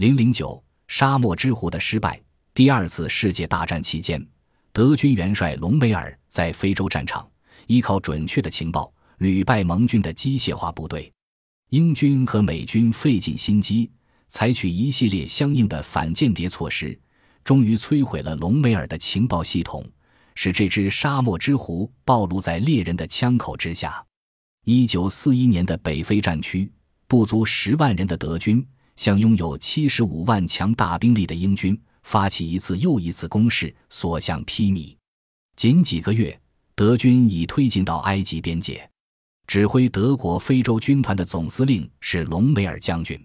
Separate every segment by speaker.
Speaker 1: 零零九沙漠之狐的失败。第二次世界大战期间，德军元帅隆美尔在非洲战场依靠准确的情报，屡败盟军的机械化部队。英军和美军费尽心机，采取一系列相应的反间谍措施，终于摧毁了隆美尔的情报系统，使这只沙漠之狐暴露在猎人的枪口之下。一九四一年的北非战区，不足十万人的德军。向拥有七十五万强大兵力的英军发起一次又一次攻势，所向披靡。仅几个月，德军已推进到埃及边界。指挥德国非洲军团的总司令是隆美尔将军。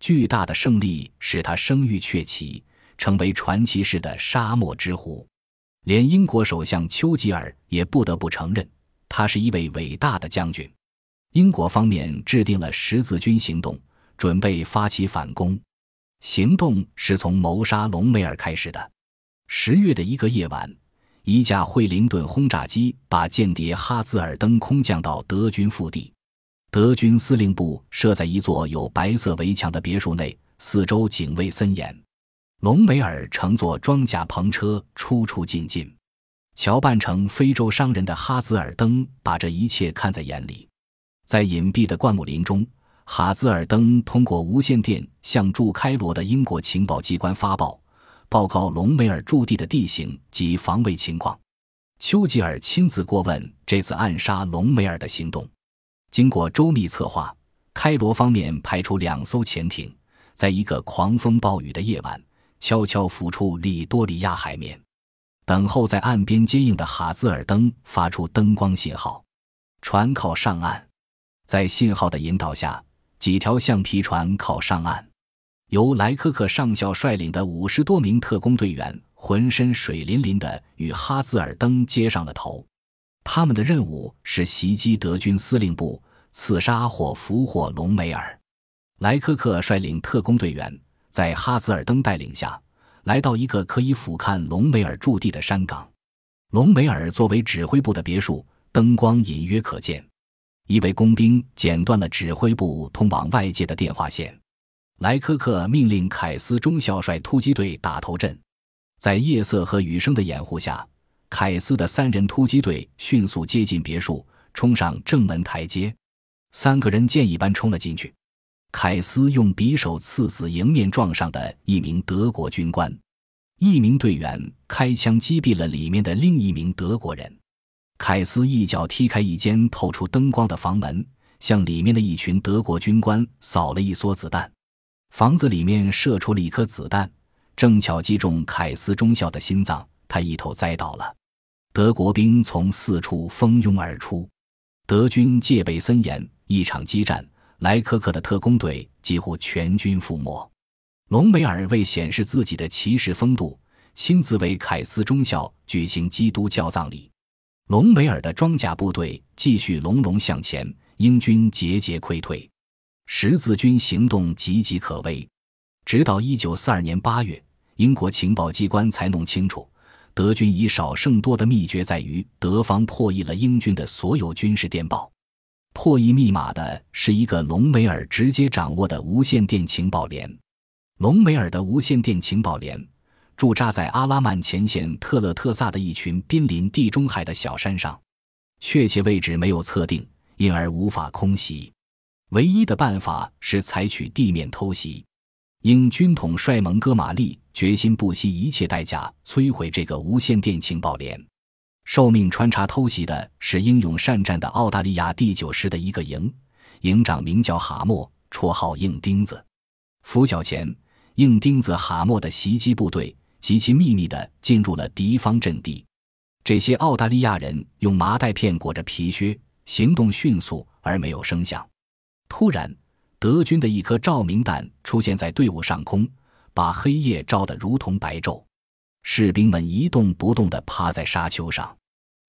Speaker 1: 巨大的胜利使他声誉鹊起，成为传奇式的沙漠之狐。连英国首相丘吉尔也不得不承认，他是一位伟大的将军。英国方面制定了十字军行动。准备发起反攻，行动是从谋杀隆美尔开始的。十月的一个夜晚，一架惠灵顿轰炸机把间谍哈兹尔登空降到德军腹地。德军司令部设在一座有白色围墙的别墅内，四周警卫森严。隆美尔乘坐装甲篷车出出进进，乔扮成非洲商人的哈兹尔登把这一切看在眼里，在隐蔽的灌木林中。哈兹尔登通过无线电向驻开罗的英国情报机关发报，报告隆美尔驻地的地形及防卫情况。丘吉尔亲自过问这次暗杀隆美尔的行动。经过周密策划，开罗方面派出两艘潜艇，在一个狂风暴雨的夜晚，悄悄浮出利多里亚海面，等候在岸边接应的哈兹尔登发出灯光信号，船靠上岸，在信号的引导下。几条橡皮船靠上岸，由莱科克上校率领的五十多名特工队员浑身水淋淋的与哈兹尔登接上了头。他们的任务是袭击德军司令部，刺杀或俘获隆美尔。莱科克率领特工队员在哈兹尔登带领下来到一个可以俯瞰隆美尔驻地的山岗。隆美尔作为指挥部的别墅，灯光隐约可见。一位工兵剪断了指挥部通往外界的电话线。莱科克命令凯斯中校率突击队打头阵，在夜色和雨声的掩护下，凯斯的三人突击队迅速接近别墅，冲上正门台阶。三个人箭一般冲了进去。凯斯用匕首刺死迎面撞上的一名德国军官，一名队员开枪击毙了里面的另一名德国人。凯斯一脚踢开一间透出灯光的房门，向里面的一群德国军官扫了一梭子弹。房子里面射出了一颗子弹，正巧击中凯斯中校的心脏，他一头栽倒了。德国兵从四处蜂拥而出，德军戒备森严。一场激战，莱科克的特工队几乎全军覆没。隆美尔为显示自己的骑士风度，亲自为凯斯中校举行基督教葬礼。隆美尔的装甲部队继续隆隆向前，英军节节溃退，十字军行动岌岌可危。直到一九四二年八月，英国情报机关才弄清楚，德军以少胜多的秘诀在于德方破译了英军的所有军事电报。破译密码的是一个隆美尔直接掌握的无线电情报连。隆美尔的无线电情报连。驻扎在阿拉曼前线特勒特萨的一群濒临地中海的小山上，确切位置没有测定，因而无法空袭。唯一的办法是采取地面偷袭。英军统帅蒙哥马利决心不惜一切代价摧毁这个无线电情报连。受命穿插偷袭的是英勇善战的澳大利亚第九师的一个营，营长名叫哈默，绰号硬钉子。拂晓前，硬钉子哈默的袭击部队。极其秘密地进入了敌方阵地，这些澳大利亚人用麻袋片裹着皮靴，行动迅速而没有声响。突然，德军的一颗照明弹出现在队伍上空，把黑夜照得如同白昼。士兵们一动不动地趴在沙丘上。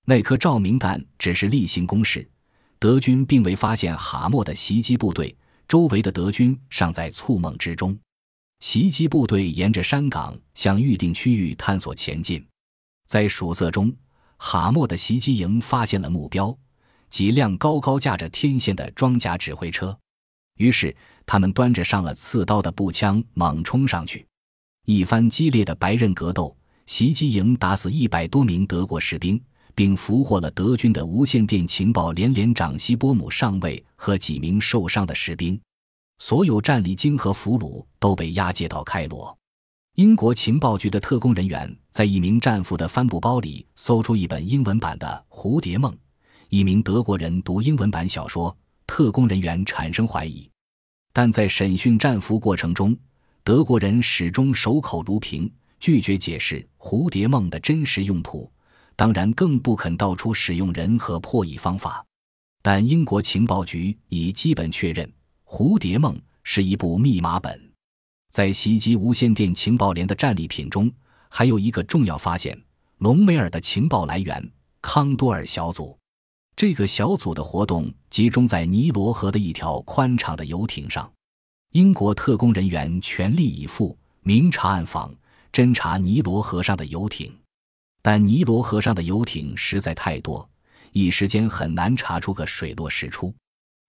Speaker 1: 那颗照明弹只是例行公事，德军并未发现哈默的袭击部队，周围的德军尚在蹙梦之中。袭击部队沿着山岗向预定区域探索前进，在曙色中，哈默的袭击营发现了目标——几辆高高架着天线的装甲指挥车。于是，他们端着上了刺刀的步枪猛冲上去，一番激烈的白刃格斗，袭击营打死一百多名德国士兵，并俘获了德军的无线电情报连连长西波姆上尉和几名受伤的士兵。所有战利金和俘虏都被押解到开罗。英国情报局的特工人员在一名战俘的帆布包里搜出一本英文版的《蝴蝶梦》。一名德国人读英文版小说，特工人员产生怀疑，但在审讯战俘过程中，德国人始终守口如瓶，拒绝解释《蝴蝶梦》的真实用途，当然更不肯道出使用人和破译方法。但英国情报局已基本确认。《蝴蝶梦》是一部密码本，在袭击无线电情报连的战利品中，还有一个重要发现：隆美尔的情报来源——康多尔小组。这个小组的活动集中在尼罗河的一条宽敞的游艇上。英国特工人员全力以赴，明察暗访，侦查尼罗河上的游艇。但尼罗河上的游艇实在太多，一时间很难查出个水落石出。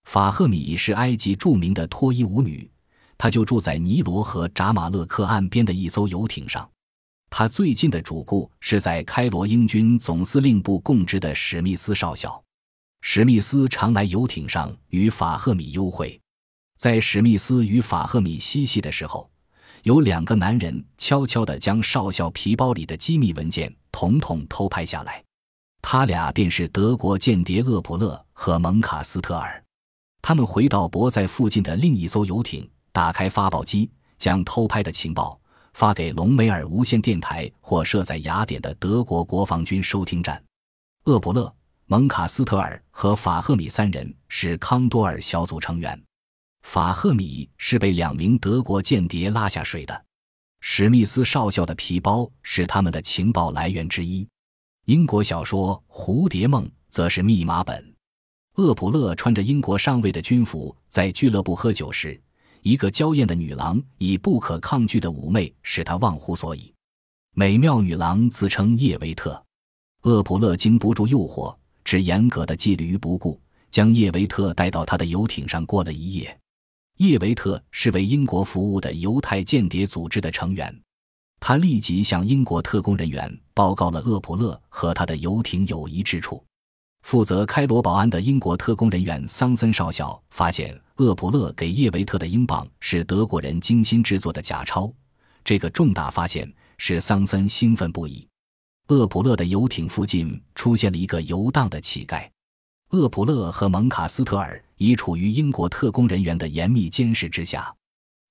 Speaker 1: 法赫米是埃及著名的脱衣舞女，她就住在尼罗河扎马勒克岸边的一艘游艇上。她最近的主顾是在开罗英军总司令部供职的史密斯少校。史密斯常来游艇上与法赫米幽会。在史密斯与法赫米嬉戏的时候，有两个男人悄悄地将少校皮包里的机密文件统统偷拍下来。他俩便是德国间谍厄普勒和蒙卡斯特尔。他们回到泊在附近的另一艘游艇，打开发报机，将偷拍的情报发给隆美尔无线电台或设在雅典的德国国防军收听站。厄普勒、蒙卡斯特尔和法赫米三人是康多尔小组成员。法赫米是被两名德国间谍拉下水的。史密斯少校的皮包是他们的情报来源之一。英国小说《蝴蝶梦》则是密码本。厄普勒穿着英国上尉的军服在俱乐部喝酒时，一个娇艳的女郎以不可抗拒的妩媚使他忘乎所以。美妙女郎自称叶维特，厄普勒经不住诱惑，只严格的纪律于不顾，将叶维特带到他的游艇上过了一夜。叶维特是为英国服务的犹太间谍组织的成员，他立即向英国特工人员报告了厄普勒和他的游艇友谊之处。负责开罗保安的英国特工人员桑森少校发现，厄普勒给叶维特的英镑是德国人精心制作的假钞。这个重大发现使桑森兴奋不已。厄普勒的游艇附近出现了一个游荡的乞丐。厄普勒和蒙卡斯特尔已处于英国特工人员的严密监视之下。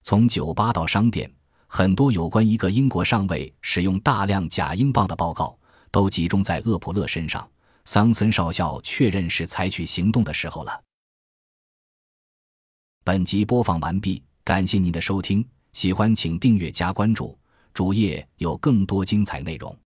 Speaker 1: 从酒吧到商店，很多有关一个英国上尉使用大量假英镑的报告都集中在厄普勒身上。桑森少校确认是采取行动的时候了。本集播放完毕，感谢您的收听，喜欢请订阅加关注，主页有更多精彩内容。